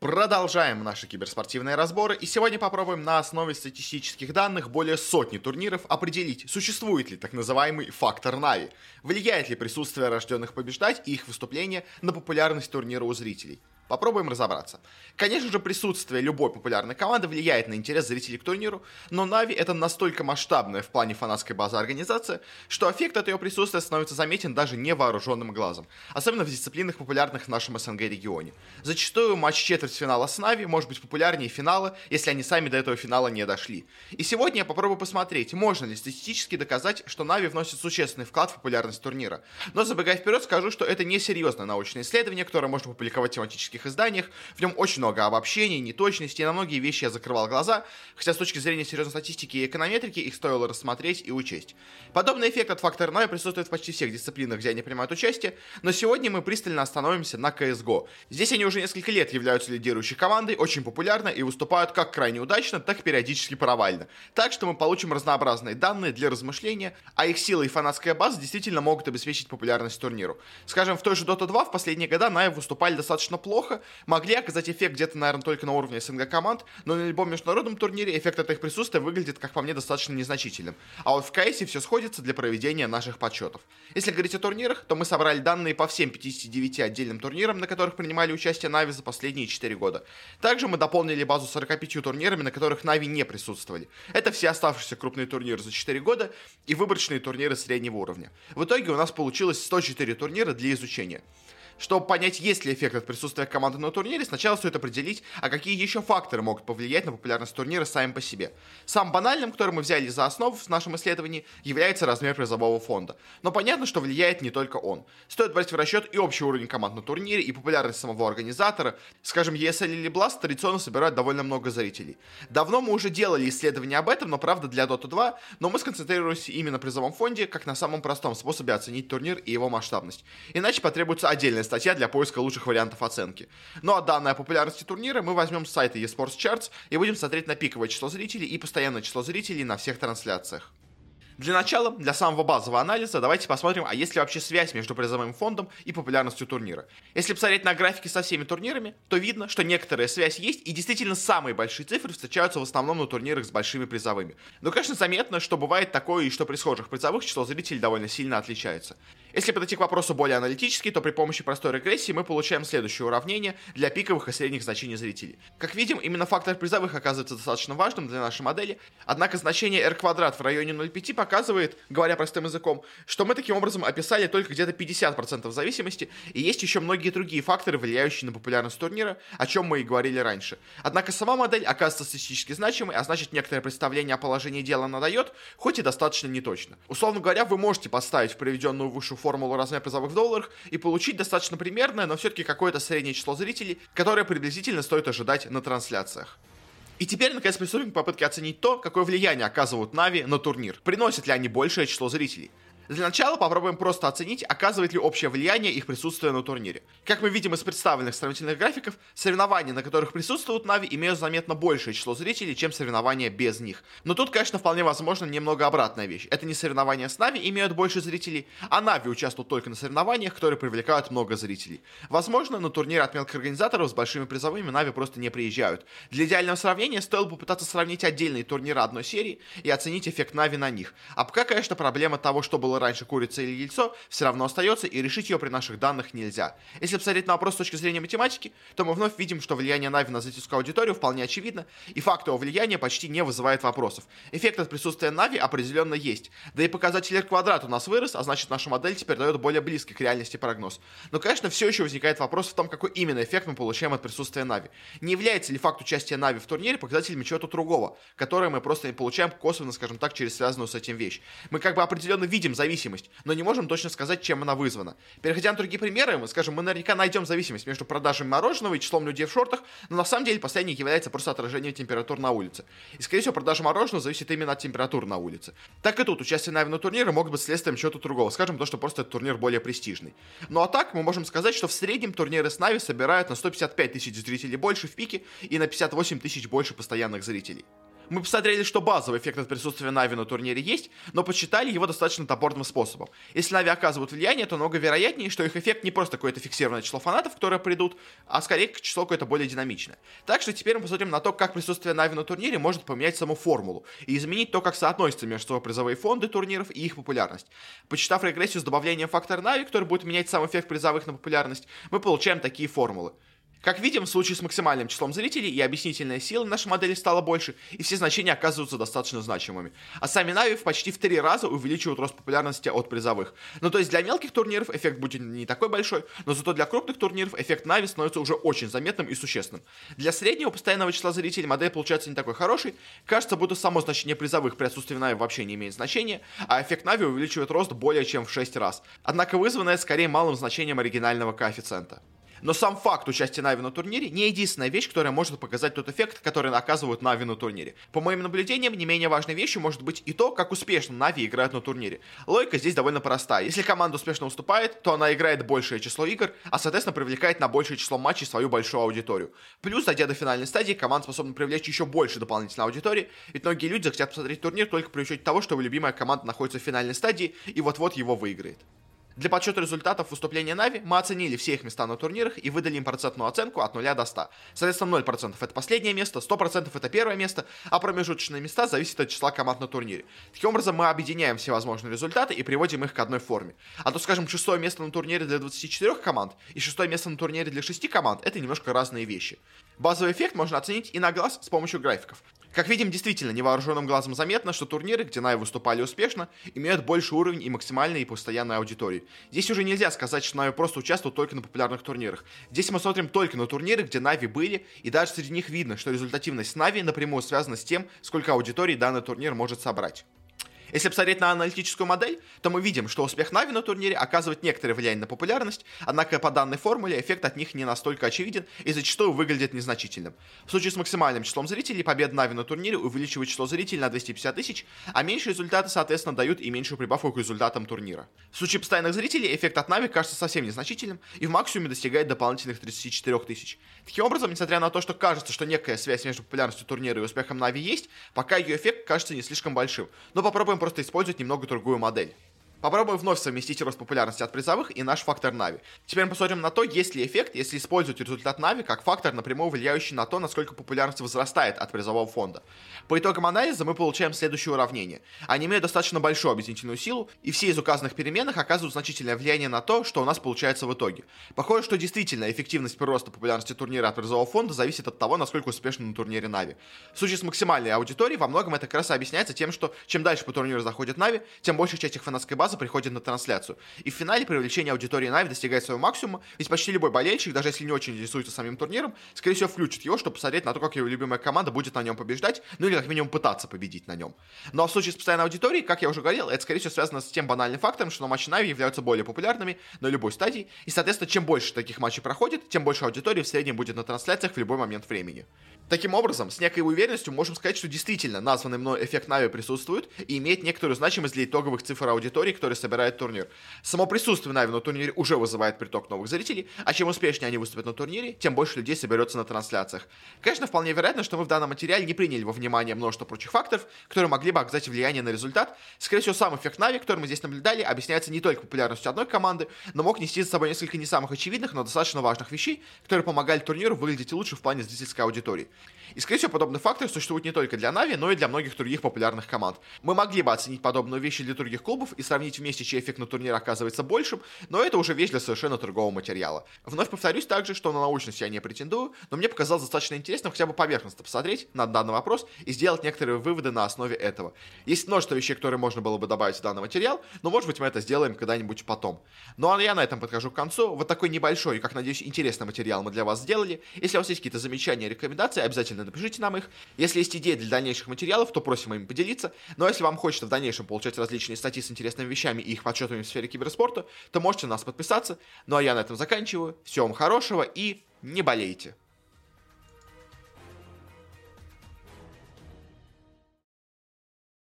Продолжаем наши киберспортивные разборы, и сегодня попробуем на основе статистических данных более сотни турниров определить, существует ли так называемый фактор Нави, влияет ли присутствие рожденных побеждать и их выступления на популярность турнира у зрителей. Попробуем разобраться. Конечно же, присутствие любой популярной команды влияет на интерес зрителей к турниру, но Нави это настолько масштабная в плане фанатской базы организация, что эффект от ее присутствия становится заметен даже невооруженным глазом, особенно в дисциплинах, популярных в нашем СНГ регионе. Зачастую матч четвертьфинала с Нави может быть популярнее финала, если они сами до этого финала не дошли. И сегодня я попробую посмотреть, можно ли статистически доказать, что Нави вносит существенный вклад в популярность турнира. Но забегая вперед, скажу, что это не серьезное научное исследование, которое можно публиковать в тематических исторических изданиях. В нем очень много обобщений, неточностей, на многие вещи я закрывал глаза, хотя с точки зрения серьезной статистики и эконометрики их стоило рассмотреть и учесть. Подобный эффект от фактора Ноя присутствует в почти всех дисциплинах, где они принимают участие, но сегодня мы пристально остановимся на CSGO. Здесь они уже несколько лет являются лидирующей командой, очень популярны и выступают как крайне удачно, так и периодически провально. Так что мы получим разнообразные данные для размышления, а их сила и фанатская база действительно могут обеспечить популярность турниру. Скажем, в той же Dota 2 в последние годы Наев выступали достаточно плохо, неплохо, могли оказать эффект где-то, наверное, только на уровне СНГ команд, но на любом международном турнире эффект от их присутствия выглядит, как по мне, достаточно незначительным. А вот в КСе все сходится для проведения наших подсчетов. Если говорить о турнирах, то мы собрали данные по всем 59 отдельным турнирам, на которых принимали участие Нави за последние 4 года. Также мы дополнили базу 45 турнирами, на которых Нави не присутствовали. Это все оставшиеся крупные турниры за 4 года и выборочные турниры среднего уровня. В итоге у нас получилось 104 турнира для изучения. Чтобы понять, есть ли эффект от присутствия команды на турнире, сначала стоит определить, а какие еще факторы могут повлиять на популярность турнира сами по себе. Самым банальным, который мы взяли за основу в нашем исследовании, является размер призового фонда. Но понятно, что влияет не только он. Стоит брать в расчет и общий уровень команд на турнире, и популярность самого организатора. Скажем, ESL или Blast традиционно собирают довольно много зрителей. Давно мы уже делали исследования об этом, но правда для Dota 2, но мы сконцентрируемся именно на призовом фонде, как на самом простом способе оценить турнир и его масштабность. Иначе потребуется отдельная статья для поиска лучших вариантов оценки. Ну а данные о популярности турнира мы возьмем с сайта eSports Charts и будем смотреть на пиковое число зрителей и постоянное число зрителей на всех трансляциях. Для начала, для самого базового анализа, давайте посмотрим, а есть ли вообще связь между призовым фондом и популярностью турнира. Если посмотреть на графики со всеми турнирами, то видно, что некоторая связь есть, и действительно самые большие цифры встречаются в основном на турнирах с большими призовыми. Но, конечно, заметно, что бывает такое, и что при схожих призовых число зрителей довольно сильно отличается. Если подойти к вопросу более аналитически, то при помощи простой регрессии мы получаем следующее уравнение для пиковых и средних значений зрителей. Как видим, именно фактор призовых оказывается достаточно важным для нашей модели, однако значение r квадрат в районе 0,5 показывает, говоря простым языком, что мы таким образом описали только где-то 50% зависимости, и есть еще многие другие факторы, влияющие на популярность турнира, о чем мы и говорили раньше. Однако сама модель оказывается статистически значимой, а значит некоторое представление о положении дела она дает, хоть и достаточно неточно. Условно говоря, вы можете поставить в приведенную выше формулу размер призовых в долларах и получить достаточно примерное, но все-таки какое-то среднее число зрителей, которое приблизительно стоит ожидать на трансляциях. И теперь, наконец, приступим к попытке оценить то, какое влияние оказывают Нави на турнир. Приносят ли они большее число зрителей? Для начала попробуем просто оценить, оказывает ли общее влияние их присутствие на турнире. Как мы видим из представленных сравнительных графиков, соревнования, на которых присутствуют Нави, имеют заметно большее число зрителей, чем соревнования без них. Но тут, конечно, вполне возможно немного обратная вещь. Это не соревнования с Нави имеют больше зрителей, а Нави участвуют только на соревнованиях, которые привлекают много зрителей. Возможно, на турнире от мелких организаторов с большими призовыми Нави просто не приезжают. Для идеального сравнения стоило попытаться сравнить отдельные турниры одной серии и оценить эффект Нави на них. А пока, конечно, проблема того, что было раньше курица или яйцо, все равно остается, и решить ее при наших данных нельзя. Если посмотреть на вопрос с точки зрения математики, то мы вновь видим, что влияние Нави на зрительскую аудиторию вполне очевидно, и факт его влияния почти не вызывает вопросов. Эффект от присутствия Нави определенно есть. Да и показатель R квадрат у нас вырос, а значит наша модель теперь дает более близкий к реальности прогноз. Но, конечно, все еще возникает вопрос в том, какой именно эффект мы получаем от присутствия Нави. Не является ли факт участия Нави в турнире показателем чего-то другого, которое мы просто не получаем косвенно, скажем так, через связанную с этим вещь. Мы как бы определенно видим зависимость, но не можем точно сказать, чем она вызвана. Переходя на другие примеры, мы скажем, мы наверняка найдем зависимость между продажами мороженого и числом людей в шортах, но на самом деле последний является просто отражением температур на улице. И, скорее всего, продажа мороженого зависит именно от температур на улице. Так и тут, участие на турнире могут быть следствием чего-то другого. Скажем, то, что просто этот турнир более престижный. Ну а так, мы можем сказать, что в среднем турниры с Нави собирают на 155 тысяч зрителей больше в пике и на 58 тысяч больше постоянных зрителей. Мы посмотрели, что базовый эффект от присутствия Нави на турнире есть, но посчитали его достаточно топорным способом. Если Нави оказывают влияние, то много вероятнее, что их эффект не просто какое-то фиксированное число фанатов, которые придут, а скорее число какое-то более динамичное. Так что теперь мы посмотрим на то, как присутствие Нави на турнире может поменять саму формулу и изменить то, как соотносятся между собой призовые фонды турниров и их популярность. Почитав регрессию с добавлением фактора Нави, который будет менять сам эффект призовых на популярность, мы получаем такие формулы. Как видим, в случае с максимальным числом зрителей и объяснительная сила нашей модели стала больше, и все значения оказываются достаточно значимыми. А сами Нави в почти в три раза увеличивают рост популярности от призовых. Ну то есть для мелких турниров эффект будет не такой большой, но зато для крупных турниров эффект Нави становится уже очень заметным и существенным. Для среднего постоянного числа зрителей модель получается не такой хорошей, кажется, будто само значение призовых при отсутствии Нави вообще не имеет значения, а эффект Нави увеличивает рост более чем в 6 раз. Однако вызванное скорее малым значением оригинального коэффициента. Но сам факт участия Нави на турнире не единственная вещь, которая может показать тот эффект, который оказывают Нави на турнире. По моим наблюдениям, не менее важной вещью может быть и то, как успешно Нави играют на турнире. Логика здесь довольно простая. Если команда успешно выступает, то она играет большее число игр, а соответственно привлекает на большее число матчей свою большую аудиторию. Плюс, дойдя до финальной стадии, команда способна привлечь еще больше дополнительной аудитории, ведь многие люди захотят посмотреть турнир только при учете того, что любимая команда находится в финальной стадии и вот-вот его выиграет. Для подсчета результатов выступления Нави мы оценили все их места на турнирах и выдали им процентную оценку от 0 до 100. Соответственно, 0% это последнее место, 100% это первое место, а промежуточные места зависят от числа команд на турнире. Таким образом, мы объединяем все возможные результаты и приводим их к одной форме. А то, скажем, шестое место на турнире для 24 команд и шестое место на турнире для 6 команд это немножко разные вещи. Базовый эффект можно оценить и на глаз с помощью графиков. Как видим, действительно, невооруженным глазом заметно, что турниры, где Нави выступали успешно, имеют больше уровень и максимальной и постоянной аудитории. Здесь уже нельзя сказать, что Нави просто участвуют только на популярных турнирах. Здесь мы смотрим только на турниры, где Нави были, и даже среди них видно, что результативность Нави напрямую связана с тем, сколько аудитории данный турнир может собрать. Если посмотреть на аналитическую модель, то мы видим, что успех Нави на турнире оказывает некоторое влияние на популярность, однако по данной формуле эффект от них не настолько очевиден и зачастую выглядит незначительным. В случае с максимальным числом зрителей победа Нави на турнире увеличивает число зрителей на 250 тысяч, а меньшие результаты, соответственно, дают и меньшую прибавку к результатам турнира. В случае постоянных зрителей эффект от Нави кажется совсем незначительным и в максимуме достигает дополнительных 34 тысяч. Таким образом, несмотря на то, что кажется, что некая связь между популярностью турнира и успехом Нави есть, пока ее эффект кажется не слишком большим. Но попробуем просто использовать немного другую модель. Попробуем вновь совместить рост популярности от призовых и наш фактор Нави. Теперь мы посмотрим на то, есть ли эффект, если использовать результат Нави как фактор, напрямую влияющий на то, насколько популярность возрастает от призового фонда. По итогам анализа мы получаем следующее уравнение. Они имеют достаточно большую объяснительную силу, и все из указанных переменных оказывают значительное влияние на то, что у нас получается в итоге. Похоже, что действительно эффективность прироста популярности турнира от призового фонда зависит от того, насколько успешно на турнире Нави. В случае с максимальной аудиторией во многом это как раз объясняется тем, что чем дальше по турниру заходит Нави, тем большая часть их фанатской базы приходит на трансляцию. И в финале привлечение аудитории Нави достигает своего максимума, ведь почти любой болельщик, даже если не очень интересуется самим турниром, скорее всего включит его, чтобы посмотреть на то, как его любимая команда будет на нем побеждать, ну или как минимум пытаться победить на нем. Но в случае с постоянной аудиторией, как я уже говорил, это скорее всего связано с тем банальным фактором, что матчи Нави являются более популярными на любой стадии, и соответственно, чем больше таких матчей проходит, тем больше аудитории в среднем будет на трансляциях в любой момент времени. Таким образом, с некой уверенностью можем сказать, что действительно названный мной эффект Нави присутствует и имеет некоторую значимость для итоговых цифр аудитории, которые собирает турнир. Само присутствие Нави на турнире уже вызывает приток новых зрителей, а чем успешнее они выступят на турнире, тем больше людей соберется на трансляциях. Конечно, вполне вероятно, что мы в данном материале не приняли во внимание множество прочих факторов, которые могли бы оказать влияние на результат. Скорее всего, сам эффект Нави, который мы здесь наблюдали, объясняется не только популярностью одной команды, но мог нести за собой несколько не самых очевидных, но достаточно важных вещей, которые помогали турниру выглядеть лучше в плане зрительской аудитории. И, скорее всего, подобный фактор существует не только для Нави, но и для многих других популярных команд. Мы могли бы оценить подобную вещь для других клубов и сравнить вместе, чей эффект на турнире оказывается большим, но это уже вещь для совершенно другого материала. Вновь повторюсь также, что на научность я не претендую, но мне показалось достаточно интересно хотя бы поверхностно посмотреть на данный вопрос и сделать некоторые выводы на основе этого. Есть множество вещей, которые можно было бы добавить в данный материал, но может быть мы это сделаем когда-нибудь потом. Ну а я на этом подхожу к концу. Вот такой небольшой как надеюсь, интересный материал мы для вас сделали. Если у вас есть какие-то замечания, рекомендации, обязательно напишите нам их. Если есть идеи для дальнейших материалов, то просим им поделиться. Но если вам хочется в дальнейшем получать различные статьи с интересными вещами и их подсчетами в сфере киберспорта, то можете на нас подписаться. Ну а я на этом заканчиваю. Всего вам хорошего и не болейте.